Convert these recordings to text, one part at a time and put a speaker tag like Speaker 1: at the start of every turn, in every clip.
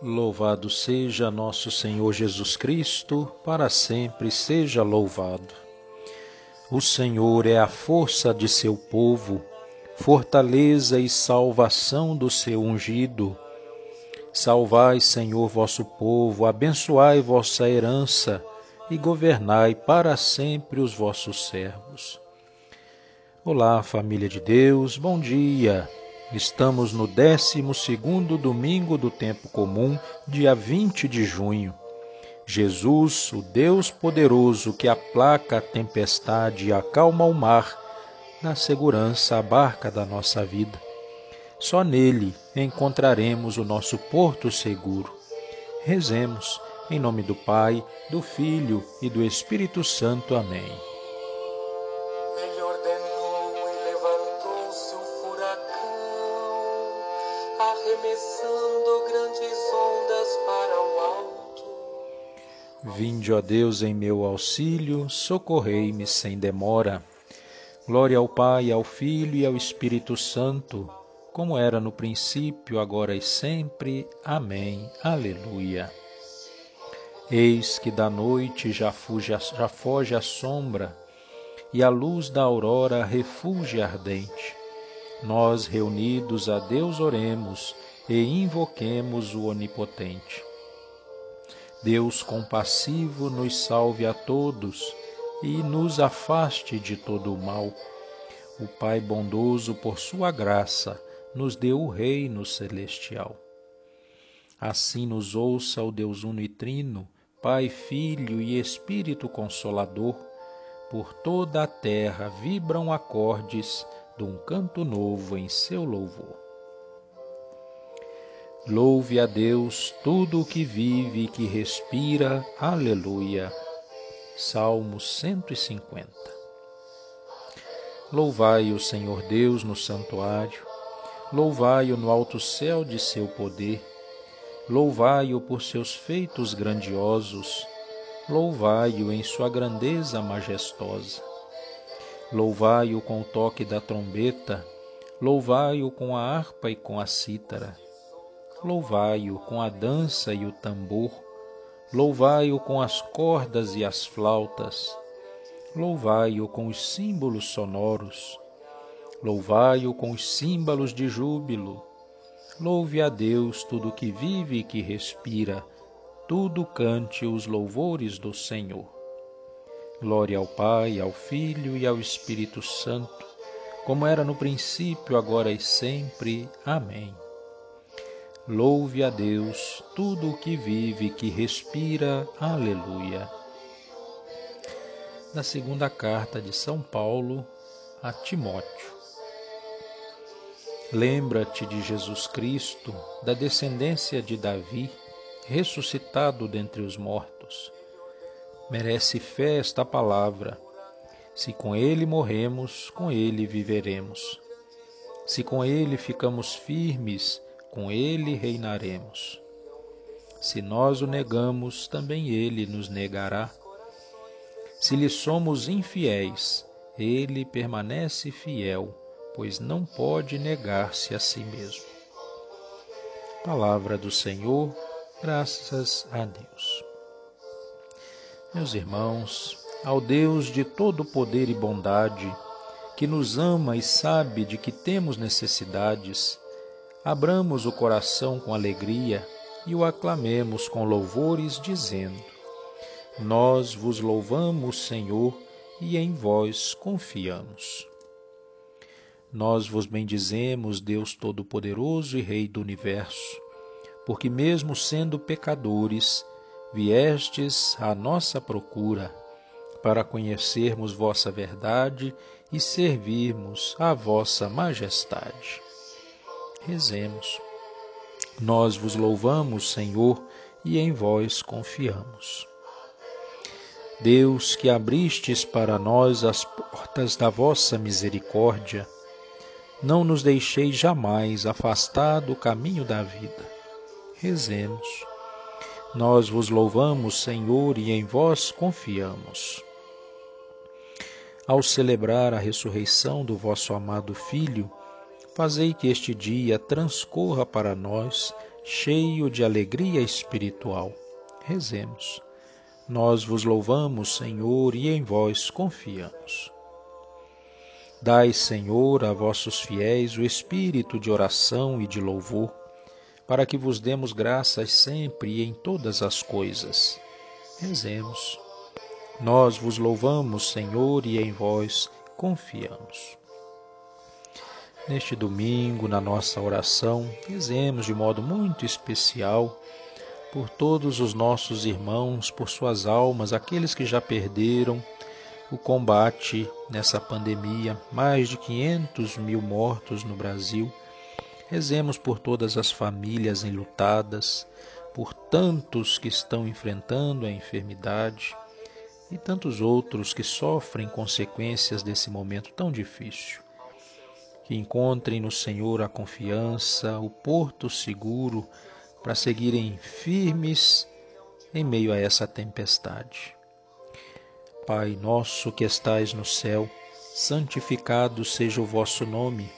Speaker 1: Louvado seja nosso Senhor Jesus Cristo, para sempre seja louvado. O Senhor é a força de seu povo, fortaleza e salvação do seu ungido. Salvai, Senhor, vosso povo, abençoai vossa herança e governai para sempre os vossos servos. Olá, família de Deus, bom dia. Estamos no 12 domingo do tempo comum, dia 20 de junho. Jesus, o Deus poderoso que aplaca a tempestade e acalma o mar, dá segurança à barca da nossa vida. Só nele encontraremos o nosso porto seguro. Rezemos em nome do Pai, do Filho e do Espírito Santo. Amém.
Speaker 2: Arremessando grandes ondas para o alto.
Speaker 1: Vinde, ó Deus, em meu auxílio, socorrei-me sem demora. Glória ao Pai, ao Filho e ao Espírito Santo, como era no princípio, agora e sempre. Amém. Aleluia. Eis que da noite já, fuge, já foge a sombra, e a luz da aurora refúgio ardente nós reunidos a Deus oremos e invoquemos o Onipotente. Deus compassivo nos salve a todos e nos afaste de todo o mal. O Pai bondoso, por sua graça, nos deu o reino celestial. Assim nos ouça o Deus uno e trino, Pai, Filho e Espírito Consolador, por toda a terra vibram acordes de um canto novo em seu louvor. Louve a Deus tudo o que vive e que respira. Aleluia. Salmo 150. Louvai o Senhor Deus no santuário, louvai-o no alto céu de seu poder, louvai-o por seus feitos grandiosos, louvai-o em sua grandeza majestosa Louvai-o com o toque da trombeta, louvai-o com a harpa e com a cítara, louvai-o com a dança e o tambor, louvai-o com as cordas e as flautas, louvai-o com os símbolos sonoros, louvai-o com os símbolos de júbilo. Louve a Deus tudo que vive e que respira, tudo cante os louvores do Senhor. Glória ao Pai, ao Filho e ao Espírito Santo, como era no princípio, agora e sempre. Amém. Louve a Deus tudo o que vive e que respira. Aleluia. Na segunda carta de São Paulo a Timóteo. Lembra-te de Jesus Cristo, da descendência de Davi, ressuscitado dentre os mortos Merece fé esta palavra. Se com ele morremos, com ele viveremos. Se com ele ficamos firmes, com ele reinaremos. Se nós o negamos, também ele nos negará. Se lhe somos infiéis, ele permanece fiel, pois não pode negar-se a si mesmo. Palavra do Senhor, graças a Deus. Meus irmãos, ao Deus de todo poder e bondade, que nos ama e sabe de que temos necessidades, abramos o coração com alegria e o aclamemos com louvores, dizendo: Nós vos louvamos, Senhor, e em vós confiamos. Nós vos bendizemos, Deus Todo-Poderoso e Rei do Universo, porque, mesmo sendo pecadores, viestes à nossa procura para conhecermos vossa verdade e servirmos a vossa majestade. Rezemos. Nós vos louvamos, Senhor, e em vós confiamos. Deus, que abristes para nós as portas da vossa misericórdia, não nos deixeis jamais afastar do caminho da vida. Rezemos. Nós vos louvamos, Senhor, e em vós confiamos. Ao celebrar a ressurreição do vosso amado Filho, fazei que este dia transcorra para nós cheio de alegria espiritual. Rezemos. Nós vos louvamos, Senhor, e em vós confiamos. Dai, Senhor, a vossos fiéis o espírito de oração e de louvor, para que vos demos graças sempre e em todas as coisas. Rezemos. Nós vos louvamos, Senhor, e em vós confiamos. Neste domingo, na nossa oração, rezemos de modo muito especial por todos os nossos irmãos, por suas almas, aqueles que já perderam o combate nessa pandemia, mais de 500 mil mortos no Brasil. Rezemos por todas as famílias enlutadas, por tantos que estão enfrentando a enfermidade e tantos outros que sofrem consequências desse momento tão difícil. Que encontrem no Senhor a confiança, o porto seguro para seguirem firmes em meio a essa tempestade. Pai nosso que estais no céu, santificado seja o vosso nome.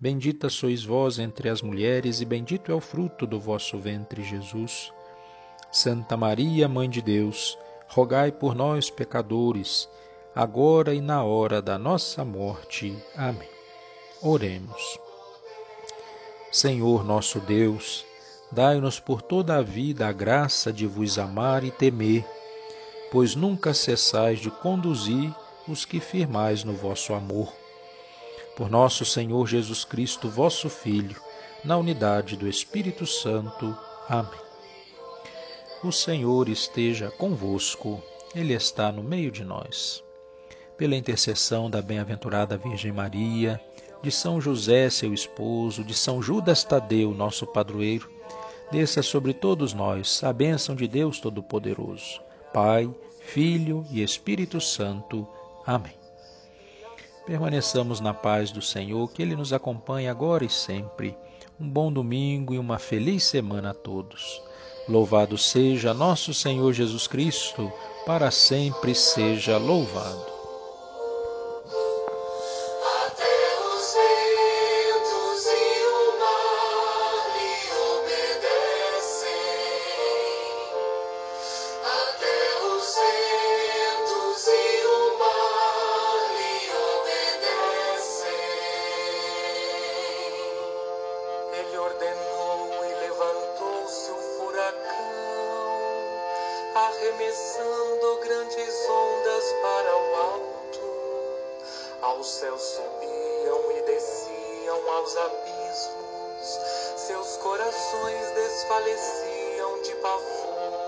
Speaker 1: Bendita sois vós entre as mulheres, e bendito é o fruto do vosso ventre, Jesus. Santa Maria, Mãe de Deus, rogai por nós, pecadores, agora e na hora da nossa morte. Amém. Oremos. Senhor nosso Deus, dai-nos por toda a vida a graça de vos amar e temer, pois nunca cessais de conduzir os que firmais no vosso amor. Por nosso Senhor Jesus Cristo, vosso Filho, na unidade do Espírito Santo. Amém. O Senhor esteja convosco, Ele está no meio de nós. Pela intercessão da bem-aventurada Virgem Maria, de São José, seu esposo, de São Judas Tadeu, nosso padroeiro, desça sobre todos nós a bênção de Deus Todo-Poderoso, Pai, Filho e Espírito Santo. Amém. Permaneçamos na paz do Senhor, que Ele nos acompanhe agora e sempre. Um bom domingo e uma feliz semana a todos. Louvado seja nosso Senhor Jesus Cristo, para sempre seja louvado.
Speaker 2: Arremessando grandes ondas para o alto. Aos céus subiam e desciam aos abismos, seus corações desfaleciam de pavor.